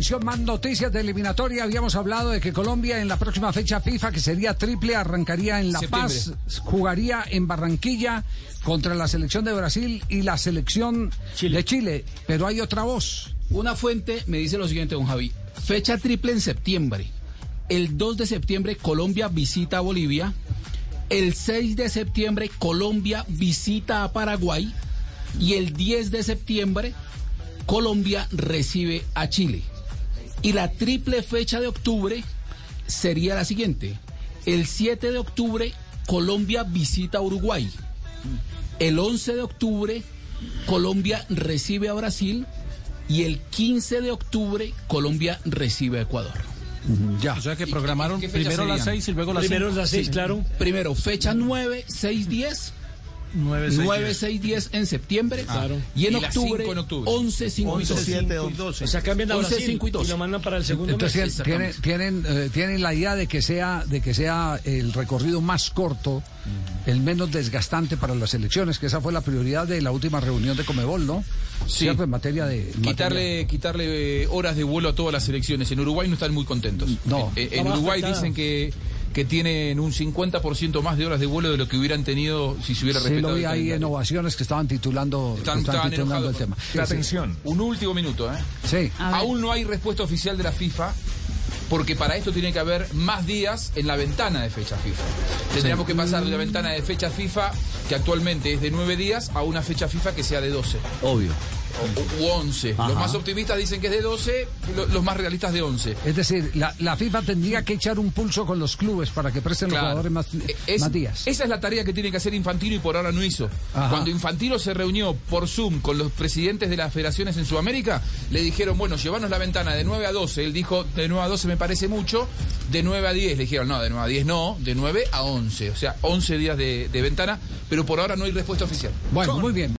Atención, más noticias de eliminatoria. Habíamos hablado de que Colombia en la próxima fecha FIFA, que sería triple, arrancaría en La Paz, jugaría en Barranquilla contra la selección de Brasil y la selección de Chile. Pero hay otra voz. Una fuente me dice lo siguiente, don Javi. Fecha triple en septiembre. El 2 de septiembre Colombia visita a Bolivia. El 6 de septiembre Colombia visita a Paraguay. Y el 10 de septiembre Colombia recibe a Chile. Y la triple fecha de octubre sería la siguiente. El 7 de octubre Colombia visita a Uruguay. El 11 de octubre Colombia recibe a Brasil y el 15 de octubre Colombia recibe a Ecuador. Ya. O sea que programaron primero las 6 y luego las Primero las 6, claro. Primero, fecha 9, 6, 10. 9, 6, 9, 6, 10 en septiembre. Claro. Y en Y octubre, cinco en octubre. 11, 5 y 12. 7, 12. O sea, cambian a 11, Brasil 5 y 12. lo mandan para el segundo Entonces mes. tienen, tienen, eh, tienen la idea de que sea de que sea el recorrido más corto, el menos desgastante para las elecciones, que esa fue la prioridad de la última reunión de Comebol, ¿no? Sí. ¿Cierto? En materia de en Quitarle, quitarle eh, horas de vuelo a todas las elecciones. En Uruguay no están muy contentos. No. Eh, en Está Uruguay dicen que, que tienen un 50% más de horas de vuelo de lo que hubieran tenido si se hubiera Sí, respetado lo vi el ahí en calendario. ovaciones que estaban titulando, Están- que estaban titulando el tema. Sí, sí. Un último minuto, ¿eh? Sí. Aún no hay respuesta oficial de la FIFA porque para esto tiene que haber más días en la ventana de fecha FIFA. Tendríamos que pasar de una ventana de fecha FIFA que actualmente es de 9 días a una fecha FIFA que sea de 12 Obvio. O, u 11. Los más optimistas dicen que es de 12, lo- los más realistas de 11. Es decir, la, la FIFA tendría que echar un pulso con los clubes para que presten Claro. los jugadores más, Eh, es- más días. Esa es la tarea que tiene que hacer Infantino y por ahora no hizo. Ajá. Cuando Infantino se reunió por Zoom con los presidentes de las federaciones en Sudamérica, le dijeron, bueno, llevanos la ventana de 9 a 12. Él dijo, de 9 a 12 me parece mucho, de 9 a 10. Le dijeron, no, de 9 a 10 no, de 9 a 11. O sea, 11 días de, de ventana, pero por ahora no hay respuesta oficial. Bueno, muy bien.